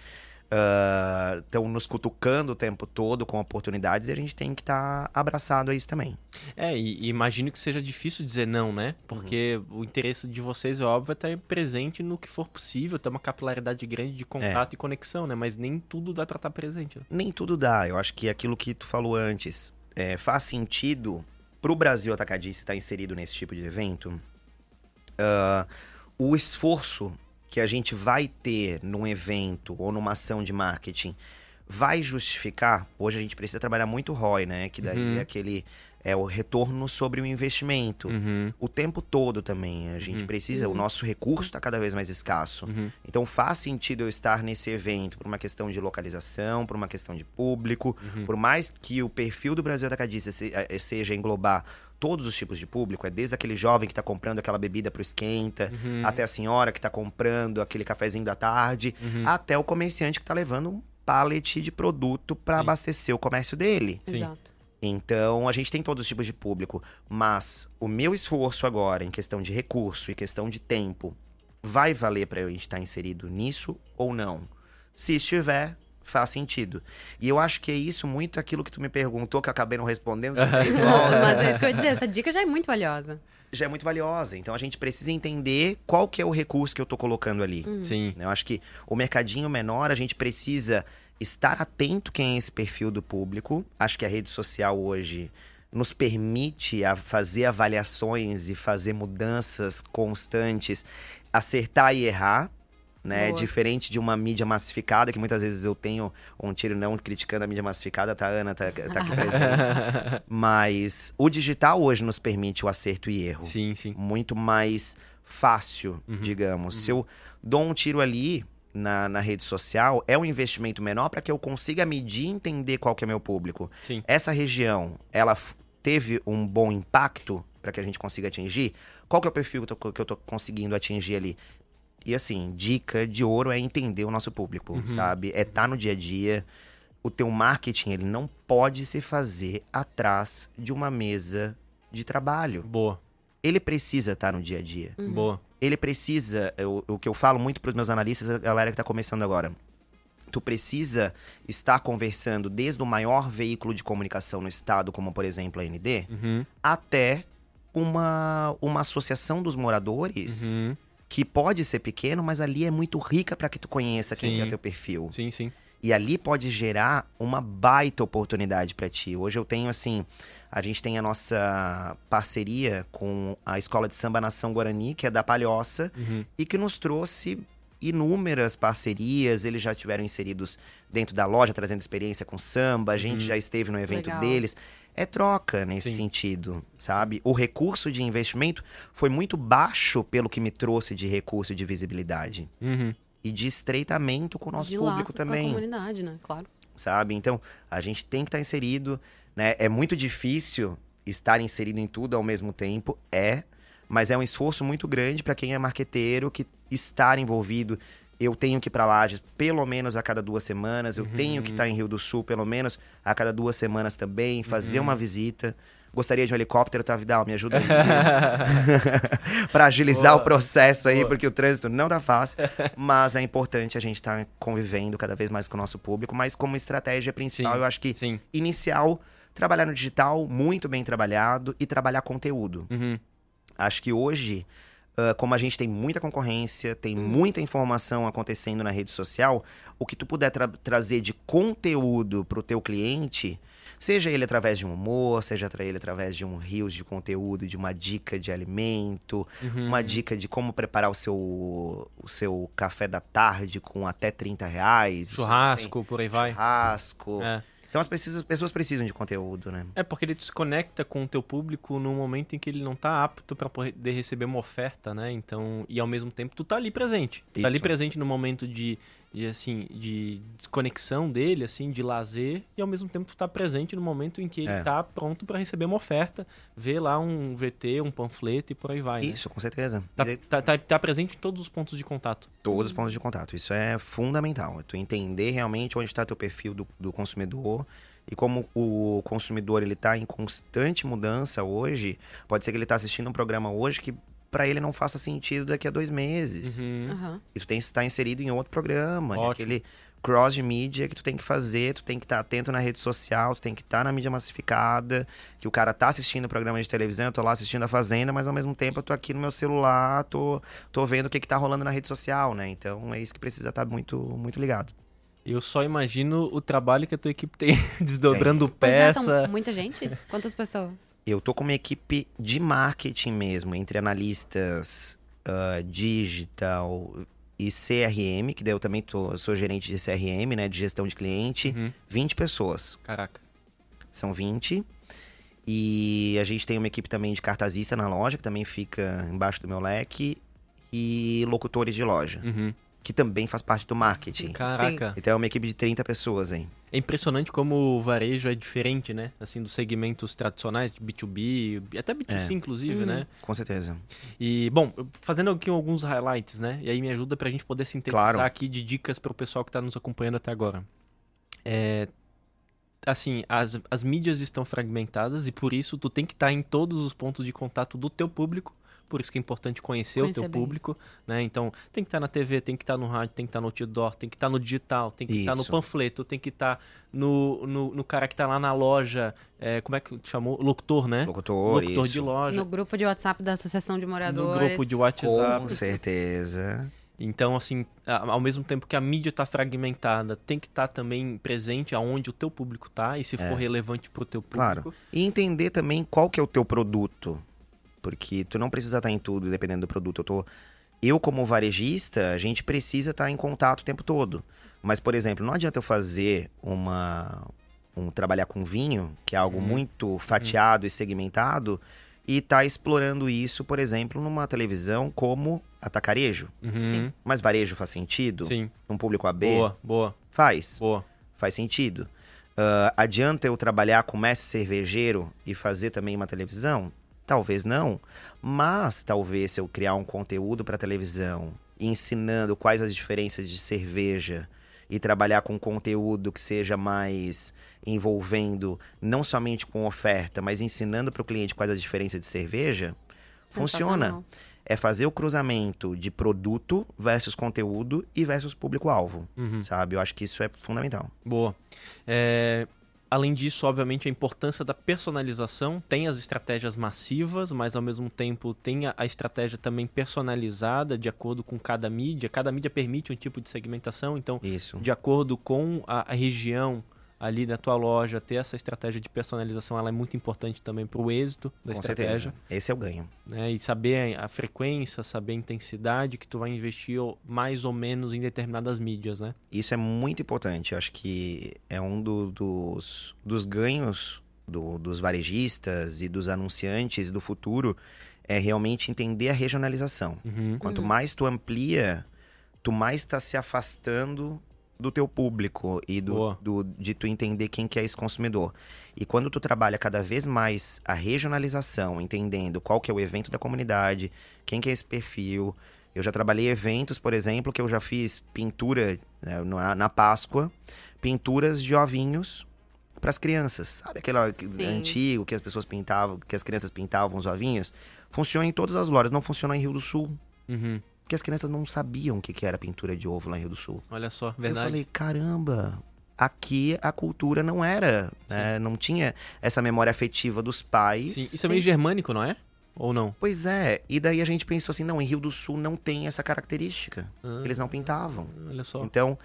Estão nos cutucando o tempo todo com oportunidades e a gente tem que estar abraçado a isso também. É, e, e imagino que seja difícil dizer não, né? Porque o interesse de vocês, é óbvio, é estar presente no que for possível, ter uma capilaridade grande de contato e conexão, né? Mas nem tudo dá pra estar presente. né? Nem tudo dá. Eu acho que aquilo que tu falou antes é, faz sentido pro Brasil Atacadista estar inserido nesse tipo de evento. Ah, o esforço que a gente vai ter num evento ou numa ação de marketing vai justificar. Hoje a gente precisa trabalhar muito ROI, né? Que daí Uhum. é aquele é o retorno sobre o investimento. Uhum. O tempo todo também. A gente Uhum. precisa, o nosso recurso está cada vez mais escasso. Uhum. Então faz sentido eu estar nesse evento por uma questão de localização, por uma questão de público, Uhum. por mais que o perfil do Brasil Atacadista se- eh, seja englobar todos os tipos de público, é desde aquele jovem que está comprando aquela bebida pro esquenta, Uhum. até a senhora que está comprando aquele cafezinho da tarde, Uhum. até o comerciante que está levando um pallet de produto para abastecer o comércio dele. Sim. Exato. Então, a gente tem todos os tipos de público, mas o meu esforço agora, em questão de recurso e questão de tempo, vai valer para eu estar inserido nisso ou não? Se estiver, faz sentido. E eu acho que é isso muito aquilo que tu me perguntou, que eu acabei não respondendo, Mas é isso que eu ia dizer, essa dica já é muito valiosa. já é muito valiosa. Então, a gente precisa entender qual que é o recurso que eu tô colocando ali. Sim. Eu acho que o mercadinho menor, a gente precisa estar atento quem é esse perfil do público. Acho que a rede social hoje nos permite a fazer avaliações e fazer mudanças constantes, acertar e errar. Né? Boa. Diferente de uma mídia massificada, que muitas vezes eu tenho um tiro não criticando a mídia massificada, tá? Ana tá, tá aqui presente. Mas o digital hoje nos permite o acerto e erro sim, sim. muito mais fácil, Uhum. digamos. Se eu dou um tiro ali na, na rede social, é um investimento menor para que eu consiga medir e entender qual que é meu público. Sim. Essa região, ela teve um bom impacto para que a gente consiga atingir? Qual que é o perfil que eu tô, que eu tô conseguindo atingir ali? E assim, dica de ouro é entender o nosso público, Uhum. sabe? É estar no dia a dia. O teu marketing, ele não pode se fazer atrás de uma mesa de trabalho Boa, ele precisa estar no dia a dia. boa. Ele precisa, eu- o que eu falo muito para os meus analistas, a galera que tá começando agora. Tu precisa estar conversando desde o maior veículo de comunicação no estado, como por exemplo a ND, Uhum. até uma, uma associação dos moradores Uhum. Que pode ser pequeno, mas ali é muito rica para que tu conheça quem que é teu perfil. Sim, sim. E ali pode gerar uma baita oportunidade para ti. Hoje eu tenho assim, a gente tem a nossa parceria com a Escola de Samba Nação Guarani, que é da Palhoça, Uhum. e que nos trouxe inúmeras parcerias. Eles já tiveram inseridos dentro da loja, trazendo experiência com samba. A gente Uhum. já esteve no evento Legal. deles. É troca nesse Sim. sentido, sabe? O recurso de investimento foi muito baixo pelo que me trouxe de recurso de visibilidade. Uhum. E de estreitamento com o nosso de público também com a comunidade, né? Claro. sabe? Então, a gente tem que estar inserido, né? É muito difícil estar inserido em tudo ao mesmo tempo, é, mas é um esforço muito grande para quem é marqueteiro que estar envolvido eu tenho que ir para Lages pelo menos a cada duas semanas, eu Uhum. tenho que estar em Rio do Sul pelo menos a cada duas semanas também, fazer Uhum. uma visita. Gostaria de um helicóptero, tá, Vidal? Me ajuda aí. para agilizar Boa. o processo aí, Boa. porque o trânsito não tá fácil. mas é importante a gente estar convivendo cada vez mais com o nosso público. Mas como estratégia principal, Sim. eu acho que Sim. inicial, trabalhar no digital, muito bem trabalhado, e trabalhar conteúdo. Uhum. Acho que hoje, ah, como a gente tem muita concorrência, tem muita informação acontecendo na rede social, o que tu puder tra- trazer de conteúdo pro teu cliente, seja ele através de um humor, seja ele através de um rios de conteúdo, de uma dica de alimento, Uhum. uma dica de como preparar o seu, o seu café da tarde com até 30 reais. Churrasco, por aí vai. Churrasco. É. Então as pessoas, precisam de conteúdo, né? É porque ele desconecta com o teu público no momento em que ele não tá apto para poder receber uma oferta, né? Então, e ao mesmo tempo tu tá ali presente. Tu tá ali presente no momento de, de assim, de desconexão dele, assim, de lazer, e ao mesmo tempo tu tá presente no momento em que ele É. tá pronto para receber uma oferta, ver lá um VT, um panfleto e por aí vai, né? Isso, com certeza. Tá, daí- tá, tá, tá presente em todos os pontos de contato. Todos os pontos de contato. Isso é fundamental. É tu entender realmente onde está teu perfil do, do consumidor. E como o consumidor ele está em constante mudança hoje, pode ser que ele está assistindo um programa hoje que para ele não faça sentido daqui a dois meses. Uhum. Aham. E tu tem que estar inserido em outro programa. É Ótimo. aquele cross de mídia que tu tem que fazer, tu tem que estar atento na rede social, tu tem que estar na mídia massificada, que o cara tá assistindo o programa de televisão, eu tô lá assistindo a Fazenda, mas ao mesmo tempo eu tô aqui no meu celular, tô, tô vendo o que que tá rolando na rede social, né? Então é isso que precisa estar muito, muito ligado. Eu só imagino o trabalho que a tua equipe tem desdobrando Pois é, peça. são muita gente? Quantas pessoas? Eu tô com uma equipe de marketing mesmo, entre analistas ah, digital e CRM, que daí eu também tô, sou gerente de CRM, né, de gestão de cliente, Uhum. 20 pessoas. Caraca. São 20. E a gente tem uma equipe também de cartazista na loja, que também fica embaixo do meu leque, e locutores de loja, Uhum. Que também faz parte do marketing. Caraca. Então é uma equipe de 30 pessoas, hein? É impressionante como o varejo é diferente, né? Assim, dos segmentos tradicionais de B2B, até B2C, É. inclusive, Uhum. né? Com certeza. E, bom, fazendo aqui alguns highlights, né? E aí me ajuda pra gente poder sintetizar Claro. aqui de dicas pro pessoal que tá nos acompanhando até agora. É. Assim, as, as mídias estão fragmentadas e por isso tu tem que estar em todos os pontos de contato do teu público. Por isso que é importante conhecer, Conhecer o teu bem. público, né? Então, tem que estar na TV, tem que estar no rádio, tem que estar no outdoor, tem que estar no digital, tem que estar no Isso. panfleto, tem que estar no, no, no cara que tá lá na loja, é, como é que chamou? Locutor, né? Locutor, Locutor isso. de loja. No grupo de WhatsApp da Associação de No Moradores. grupo de WhatsApp. Com certeza. Então, assim, ao mesmo tempo que a mídia está fragmentada, tem que estar também presente aonde o teu público tá e se for relevante pro teu público. Claro. E entender também qual que é o teu produto. Porque tu não precisa estar em tudo, dependendo do produto. Eu, tô... eu como varejista, a gente precisa estar em contato o tempo todo. Mas, por exemplo, não adianta eu fazer uma... Um, trabalhar com vinho, que é algo muito fatiado e segmentado, e tá explorando isso, por exemplo, numa televisão como atacarejo. Uhum. Sim. Mas varejo faz sentido? Sim. Num público AB? Boa, boa, Faz boa. faz sentido. Ah, adianta eu trabalhar com mestre cervejeiro e fazer também uma televisão? Talvez não. Mas talvez se eu criar um conteúdo para televisão ensinando quais as diferenças de cerveja e trabalhar com conteúdo que seja mais envolvendo não somente com oferta, mas ensinando para o cliente quais as diferenças de cerveja, funciona. É fazer o cruzamento de produto versus conteúdo e versus público-alvo, Uhum. sabe? Eu acho que isso é fundamental. Boa. É, Além disso, obviamente, a importância da personalização. Tem as estratégias massivas, mas ao mesmo tempo tem a, estratégia também personalizada de acordo com cada mídia. Cada mídia permite um tipo de segmentação, então Isso. de acordo com a, a região ali da tua loja, ter essa estratégia de personalização ela é muito importante também para o êxito da Com estratégia. certeza. Esse é o ganho. Né? E saber a frequência, saber a intensidade que tu vai investir mais ou menos em determinadas mídias, né? Isso é muito importante. Eu acho que é um do- dos, dos ganhos do- dos varejistas e dos anunciantes do futuro é realmente entender a regionalização. Uhum. Quanto mais tu amplia, tu mais está se afastando do teu público e do, do- de tu entender quem que é esse consumidor. E quando tu trabalha cada vez mais a regionalização, entendendo qual que é o evento da comunidade, quem que é esse perfil, Eu já trabalhei eventos, por exemplo, que eu já fiz pintura né, na, na Páscoa, pinturas de ovinhos para as crianças. Sabe aquele Sim. antigo que as pessoas pintavam, que as crianças pintavam os ovinhos? Funciona em todas as lojas, não funciona em Rio do Sul. Uhum. Porque as crianças não sabiam o que que era pintura de ovo lá em Rio do Sul. Olha só, Eu verdade. falei, caramba, aqui a cultura não era, né? não tinha essa memória afetiva dos pais. Sim, Isso é meio germânico, não é? Ou não? Pois é, e daí a gente pensou assim, não, em Rio do Sul não tem essa característica. Ah, Eles não pintavam. Olha só. Então,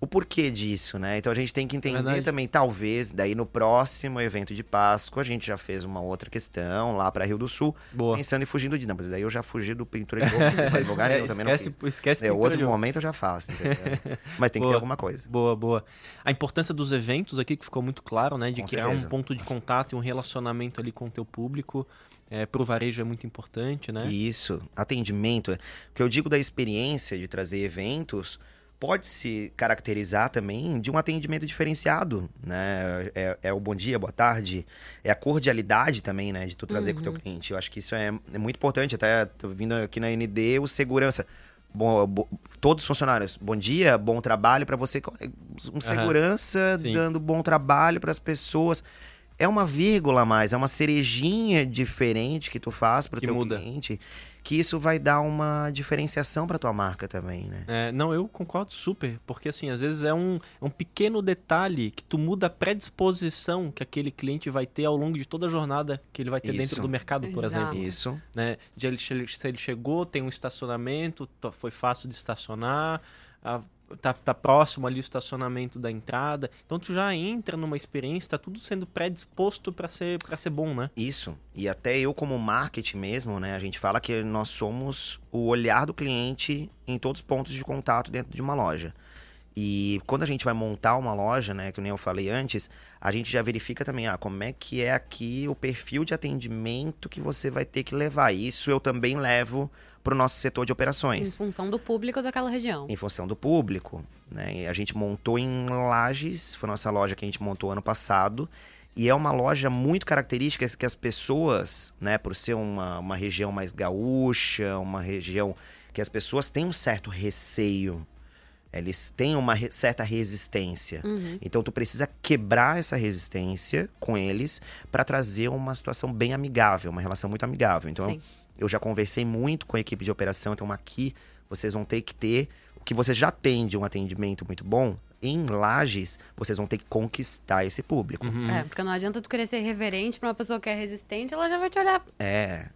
o porquê disso, né? Então a gente tem que entender Verdade. também, talvez, daí no próximo evento de Páscoa, a gente já fez uma outra questão lá pra Rio do Sul, Boa. pensando em fugindo de. Não, mas daí eu já fugi do pintura de não vai lugar nenhum, também não esquece, fiz. esquece É, outro momento eu já faço, entendeu? Mas tem que Boa. ter alguma coisa. Boa, boa. A importância dos eventos aqui que ficou muito claro, né? De Com criar certeza. um ponto de contato e um relacionamento ali com o teu público. É, pro varejo é muito importante, né? Isso, atendimento. O que eu digo da experiência de trazer eventos pode se caracterizar também de um atendimento diferenciado, né? É, é o bom dia, boa tarde, é a cordialidade também, né? De tu trazer com o teu cliente. Eu acho que isso é, é muito importante. Até tô vindo aqui na ND, o segurança. Bom, bo- todos os funcionários, bom dia, bom trabalho para você. Um segurança Sim. dando bom trabalho para as pessoas. É uma vírgula a mais, é uma cerejinha diferente que tu faz para o teu muda. cliente, que isso vai dar uma diferenciação para tua marca também, né? É, não, eu concordo super, porque assim, às vezes é um, é um pequeno detalhe que tu muda a predisposição que aquele cliente vai ter ao longo de toda a jornada que ele vai ter dentro Isso. do mercado, por Exato. exemplo. Isso. Né? De ele, se ele chegou, tem um estacionamento, to- foi fácil de estacionar, a- tá, tá próximo ali o estacionamento da entrada. Então tu já entra numa experiência, tá tudo sendo predisposto para ser, pra ser bom, né? Isso. E até eu, como marketing mesmo, né? A gente fala que nós somos o olhar do cliente em todos os pontos de contato dentro de uma loja. E quando a gente vai montar uma loja, né, que nem eu falei antes, a gente já verifica também, ah, como é que é aqui o perfil de atendimento que você vai ter que levar. Isso eu também levo para o nosso setor de Em operações. função do público daquela região. em função do público. Né? E a gente montou em Lages, foi a nossa loja que a gente montou ano passado. E é uma loja muito característica que as pessoas, né, por ser uma, uma região mais gaúcha, uma região que as pessoas têm um certo receio. Eles têm uma re- certa resistência. Uhum. Então tu precisa quebrar essa resistência com eles para trazer uma situação bem amigável, uma relação muito amigável. Então Sim. Eu já conversei muito com a equipe de operação, então aqui vocês vão ter que ter o que você já tem de um atendimento muito bom. Em Lages, vocês vão ter que conquistar esse público. Uhum. É, porque não adianta tu querer ser reverente pra uma pessoa que é resistente, ela já vai te olhar É.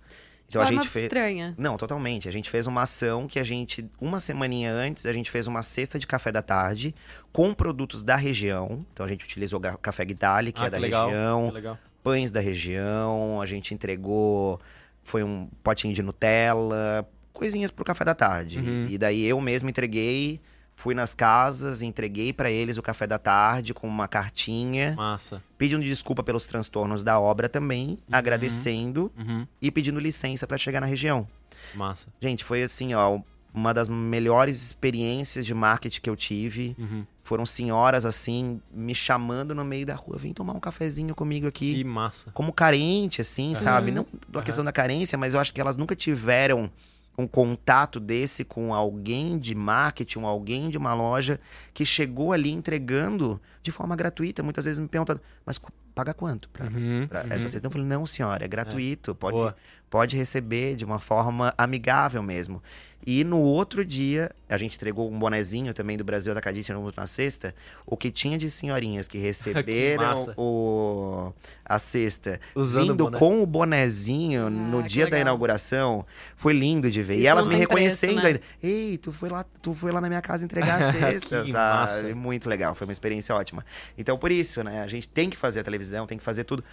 Então a gente fez. estranha. Não, totalmente. A gente fez uma ação que a gente, uma semaninha antes, a gente fez uma cesta de café da tarde com produtos da região. Então a gente utilizou café Guidali, que Ah, é da legal, região, que legal. pães da região, a gente entregou, foi um potinho de Nutella, coisinhas pro café da tarde. Uhum. E daí eu mesmo entreguei, fui nas casas, entreguei pra eles o café da tarde com uma cartinha, Massa. pedindo desculpa pelos transtornos da obra também, agradecendo Uhum. e pedindo licença pra chegar na região. Massa. Gente, foi assim, ó, uma das melhores experiências de marketing que eu tive. Uhum. Foram senhoras assim me chamando no meio da rua, vem tomar um cafezinho comigo aqui Que massa. como carente, assim, sabe? Não pela Aham. questão da carência, mas eu acho que elas nunca tiveram um contato desse com alguém de marketing, alguém de uma loja que chegou ali entregando de forma gratuita. Muitas vezes me perguntam, mas paga quanto pra, Uhum, uhum. essa cesta? Eu falei, não, senhora, é gratuito, pode, Boa. Pode receber de uma forma amigável mesmo. E no outro dia, a gente entregou um bonezinho também do Brasil Atacadista no- na sexta. O que tinha de senhorinhas que receberam massa. o, a cesta Usando o vindo boné. com o bonezinho no Ah, que dia da legal. inauguração, foi lindo de ver. Isso e elas me tem preço, reconhecendo né? ainda. Ei, tu foi lá, tu foi lá na minha casa entregar a cesta, Que sabe? massa. Muito legal, foi uma experiência ótima. Então, por isso, né, a gente tem que fazer a televisão, tem que fazer tudo.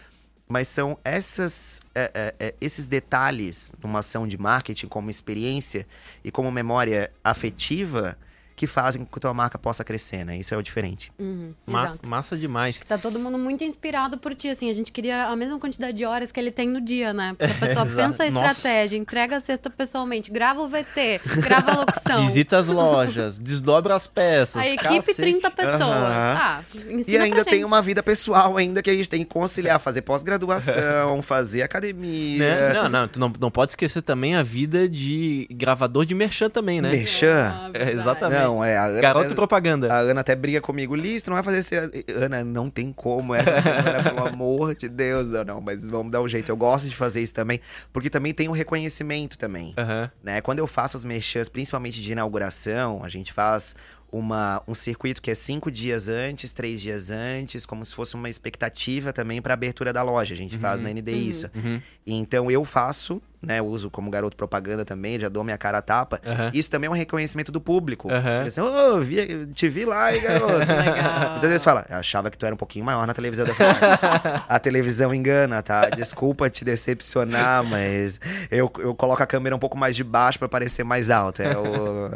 Mas são essas, é, é, é, esses detalhes numa ação de marketing como experiência e como memória afetiva que fazem com que a tua marca possa crescer, né? Isso é o diferente. Uhum, Ma- exato. massa demais. Tá todo mundo muito inspirado por ti, assim. A gente queria a mesma quantidade de horas que ele tem no dia, né? Porque a pessoa pensa a Nossa. estratégia, entrega a cesta pessoalmente, grava o VT, grava a locução. Visita as lojas, desdobra as peças. a equipe, cacete. 30 pessoas. Aham. Ah, ensina E ainda pra tem uma vida pessoal ainda que a gente tem que conciliar, fazer pós-graduação, fazer academia. Né? Não, não, tu não, não pode esquecer também a vida de gravador de merchan também, né? Merchan. Ah, É, exatamente. Não, é a Ana, Garoto propaganda. a Ana até briga comigo, Liz, não vai fazer esse... Ana, não tem como essa semana, pelo amor de Deus. Não, não, mas vamos dar um jeito. Eu gosto de fazer isso também, porque também tem o reconhecimento também. Aham. né? Quando eu faço os merchans, principalmente de inauguração, a gente faz uma, um circuito que é cinco dias antes, três dias antes, como se fosse uma expectativa também para abertura da loja. A gente faz na ND isso. Uhum. Então eu faço, né? Uso como garoto propaganda também, já dou minha cara a tapa. Isso também é um reconhecimento do público. Eles Assim, Ô, vi- te vi lá, hein, garoto. Legal. Muitas vezes fala, eu achava que tu era um pouquinho maior na televisão. Eu falo, a televisão engana, tá? Desculpa te decepcionar, mas eu, eu coloco a câmera um pouco mais de baixo pra parecer mais alta. É, o-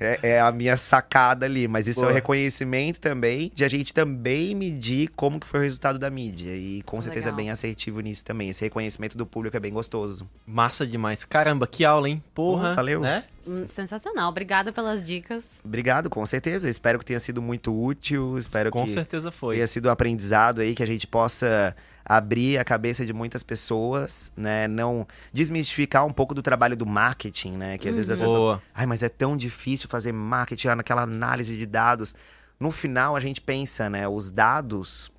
é- é a minha sacada ali. Mas isso é Boa. o reconhecimento também de a gente também medir como que foi o resultado da mídia. E com certeza Legal. é bem assertivo nisso também. Esse reconhecimento do público é bem gostoso. Massa demais. Caramba, que aula, hein? Porra. Valeu. Né? Hum, Sensacional. Obrigada pelas dicas. Obrigado, com certeza. Espero que tenha sido muito útil. Espero Com que certeza foi. tenha sido um aprendizado aí que a gente possa abrir a cabeça de muitas pessoas, né? Não desmistificar um pouco do trabalho do marketing, né? Que às vezes as pessoas, Boa. ai, mas é tão difícil fazer marketing naquela análise de dados. No final a gente pensa, né? Os dados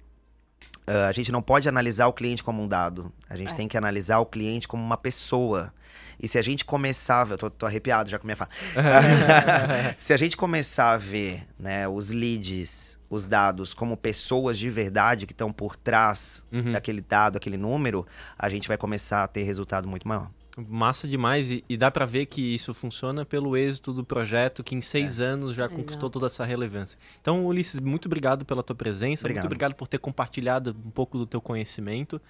ah, a gente não pode analisar o cliente como um dado. A gente É. tem que analisar o cliente como uma pessoa. E se a gente começar, eu tô, tô arrepiado já com a minha fala. se a gente começar a ver, né, os leads, os dados como pessoas de verdade que estão por trás Uhum. daquele dado, aquele número, a gente vai começar a ter resultado muito maior. Massa demais. E, e dá pra ver que isso funciona pelo êxito do projeto, que em seis É. anos já conquistou Exato. toda essa relevância. Então, Ulisses, muito obrigado pela tua presença. Obrigado. Muito obrigado por ter compartilhado um pouco do teu conhecimento.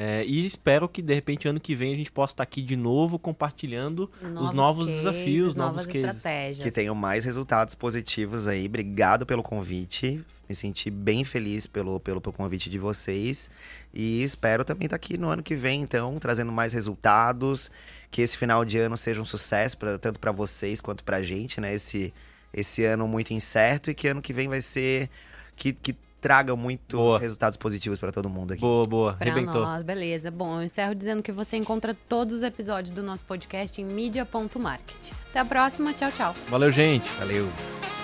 É, e espero que, de repente, ano que vem a gente possa estar aqui de novo compartilhando os novos cases, desafios, novos novas cases. estratégias. Que tenham mais resultados positivos aí. Obrigado pelo convite. Me senti bem feliz pelo, pelo, pelo convite de vocês. E espero também estar aqui no ano que vem, então, trazendo mais resultados. Que esse final de ano seja um sucesso, pra, tanto para vocês quanto pra gente, né? Esse, esse ano muito incerto e que ano que vem vai ser. Que, que traga muitos Boa. resultados positivos para todo mundo aqui. Boa, boa. Pra Arrebentou. nós, beleza. Bom, eu encerro dizendo que você encontra todos os episódios do nosso podcast em media.market. Até a próxima, tchau, tchau. Valeu, gente. Valeu!